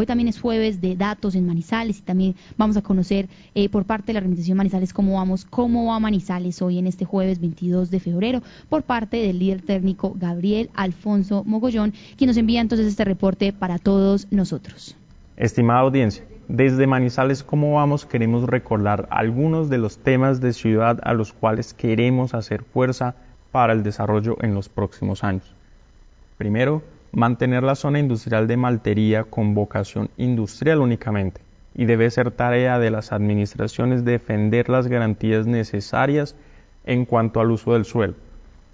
Hoy también es jueves de datos en Manizales y también vamos a conocer eh, por parte de la organización Manizales cómo vamos, cómo va Manizales hoy en este jueves 22 de febrero por parte del líder técnico Gabriel Alfonso Mogollón, quien nos envía entonces este reporte para todos nosotros. Estimada audiencia, desde Manizales Cómo Vamos queremos recordar algunos de los temas de ciudad a los cuales queremos hacer fuerza para el desarrollo en los próximos años. Primero, mantener la zona industrial de Maltería con vocación industrial únicamente y debe ser tarea de las administraciones defender las garantías necesarias en cuanto al uso del suelo.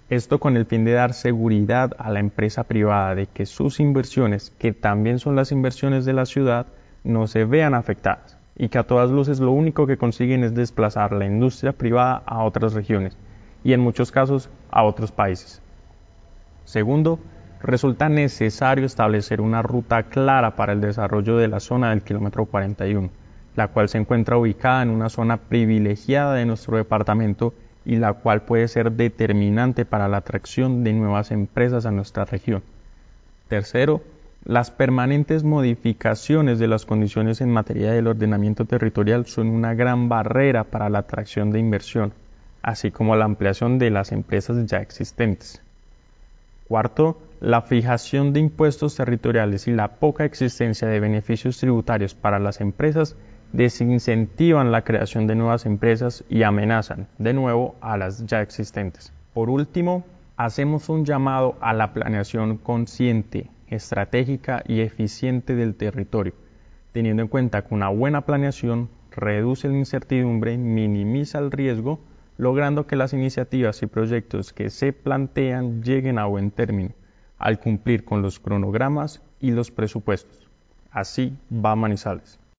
Esto con el fin de dar seguridad a la empresa privada de que sus inversiones, que también son las inversiones de la ciudad, no se vean afectadas y que a todas luces lo único que consiguen es desplazar la industria privada a otras regiones y en muchos casos a otros países. Segundo, resulta necesario establecer una ruta clara para el desarrollo de la zona del kilómetro 41, la cual se encuentra ubicada en una zona privilegiada de nuestro departamento y la cual puede ser determinante para la atracción de nuevas empresas a nuestra región. Tercero, las permanentes modificaciones de las condiciones en materia del ordenamiento territorial son una gran barrera para la atracción de inversión, así como la ampliación de las empresas ya existentes. Cuarto, la fijación de impuestos territoriales y la poca existencia de beneficios tributarios para las empresas desincentivan la creación de nuevas empresas y amenazan, de nuevo, a las ya existentes. Por último, hacemos un llamado a la planeación consciente, estratégica y eficiente del territorio, teniendo en cuenta que una buena planeación reduce la incertidumbre, minimiza el riesgo, logrando que las iniciativas y proyectos que se plantean lleguen a buen término, al cumplir con los cronogramas y los presupuestos. Así va Manizales.